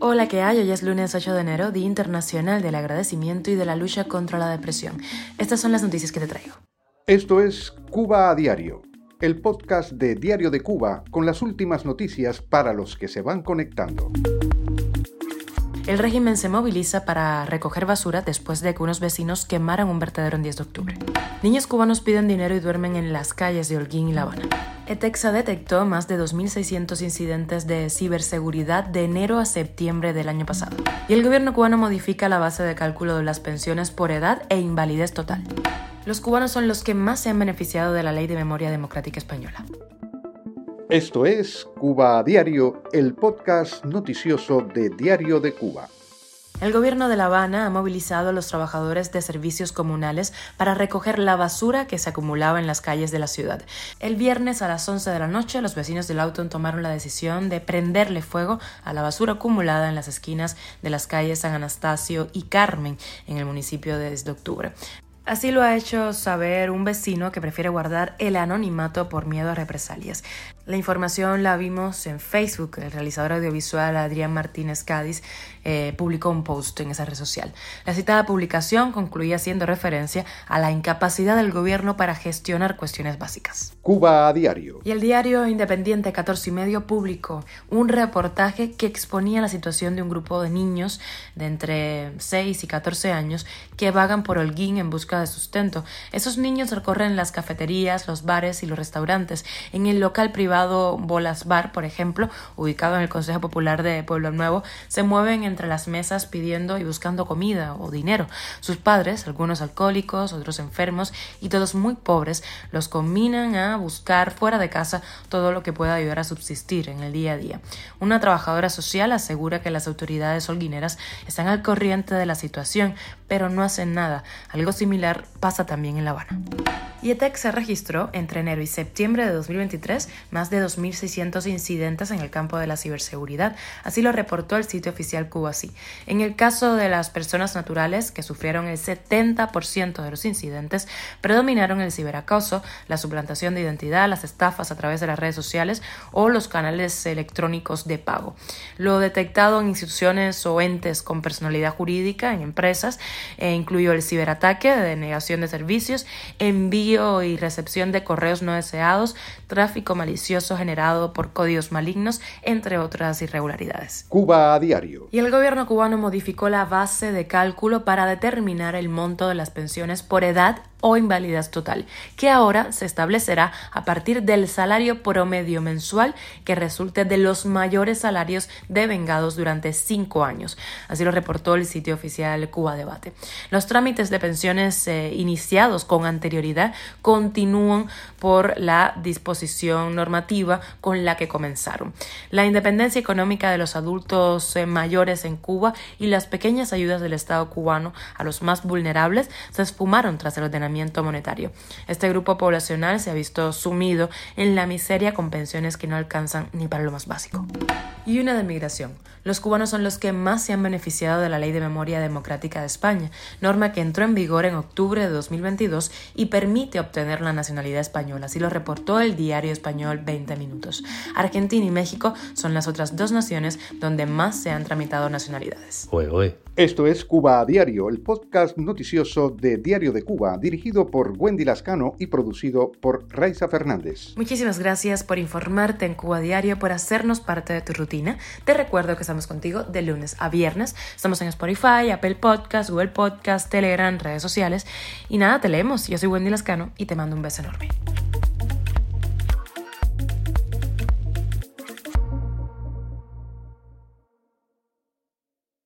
Hola, ¿qué hay? Hoy es lunes 8 de enero, Día Internacional del Agradecimiento y de la Lucha contra la Depresión. Estas son las noticias que te traigo. Esto es Cuba a Diario, el podcast de Diario de Cuba con las últimas noticias para los que se van conectando. El régimen se moviliza para recoger basura después de que unos vecinos quemaran un vertedero en 10 de octubre. Niños cubanos piden dinero y duermen en las calles de Holguín y La Habana. ETEXA detectó más de 2.600 incidentes de ciberseguridad de enero a septiembre del año pasado. Y el gobierno cubano modifica la base de cálculo de las pensiones por edad e invalidez total. Los cubanos son los que más se han beneficiado de la Ley de Memoria Democrática Española. Esto es Cuba Diario, el podcast noticioso de Diario de Cuba. El gobierno de La Habana ha movilizado a los trabajadores de servicios comunales para recoger la basura que se acumulaba en las calles de la ciudad. El viernes a las 11 de la noche, los vecinos del Auton tomaron la decisión de prenderle fuego a la basura acumulada en las esquinas de las calles San Anastasio y Carmen en el municipio de 10 de octubre. Así lo ha hecho saber un vecino que prefiere guardar el anonimato por miedo a represalias. La información la vimos en Facebook. El realizador audiovisual Adrián Martínez Cádiz eh, publicó un post en esa red social. La citada publicación concluía haciendo referencia a la incapacidad del gobierno para gestionar cuestiones básicas. Cuba a diario. Y el diario Independiente 14 y medio publicó un reportaje que exponía la situación de un grupo de niños de entre 6 y 14 años que vagan por Holguín en busca de sustento. Esos niños recorren las cafeterías, los bares y los restaurantes. En el local privado Bolas Bar, por ejemplo, ubicado en el Consejo Popular de Pueblo Nuevo, se mueven entre las mesas pidiendo y buscando comida o dinero. Sus padres, algunos alcohólicos, otros enfermos y todos muy pobres, los combinan a buscar fuera de casa todo lo que pueda ayudar a subsistir en el día a día. Una trabajadora social asegura que las autoridades holguineras están al corriente de la situación, pero no hacen nada. Algo similar pasa también en La Habana. IETEC se registró entre enero y septiembre de 2023 más de 2.600 incidentes en el campo de la ciberseguridad, así lo reportó el sitio oficial Cubasí. En el caso de las personas naturales, que sufrieron el 70% de los incidentes, predominaron el ciberacoso, la suplantación de identidad, las estafas a través de las redes sociales o los canales electrónicos de pago. Lo detectado en instituciones o entes con personalidad jurídica, en empresas, eh, incluyó el ciberataque de denegación de servicios, envío y recepción de correos no deseados, tráfico malicioso generado por códigos malignos, entre otras irregularidades. Cuba a diario. Y el gobierno cubano modificó la base de cálculo para determinar el monto de las pensiones por edad o invalidez total, que ahora se establecerá a partir del salario promedio mensual que resulte de los mayores salarios devengados durante cinco años. Así lo reportó el sitio oficial Cuba Debate. Los trámites de pensiones eh, iniciados con anterioridad continúan por la disposición normativa con la que comenzaron. La independencia económica de los adultos eh, mayores en Cuba y las pequeñas ayudas del Estado cubano a los más vulnerables se esfumaron tras el ordenamiento monetario. Este grupo poblacional se ha visto sumido en la miseria con pensiones que no alcanzan ni para lo más básico. Y una de migración. Los cubanos son los que más se han beneficiado de la Ley de Memoria Democrática de España, norma que entró en vigor en octubre de 2022 y permite obtener la nacionalidad española, así lo reportó el diario español 20 Minutos. Argentina y México son las otras dos naciones donde más se han tramitado nacionalidades. Esto es Cuba a Diario, el podcast noticioso de Diario de Cuba, dirigido por Wendy Lascano y producido por Raiza Fernández. Muchísimas gracias por informarte en Cuba a Diario, por hacernos parte de tu rutina. Te recuerdo que contigo de lunes a viernes. Estamos en Spotify, Apple Podcast, Google Podcast, Telegram, redes sociales. Y nada, te leemos. Yo soy Wendy Lascano y te mando un beso enorme.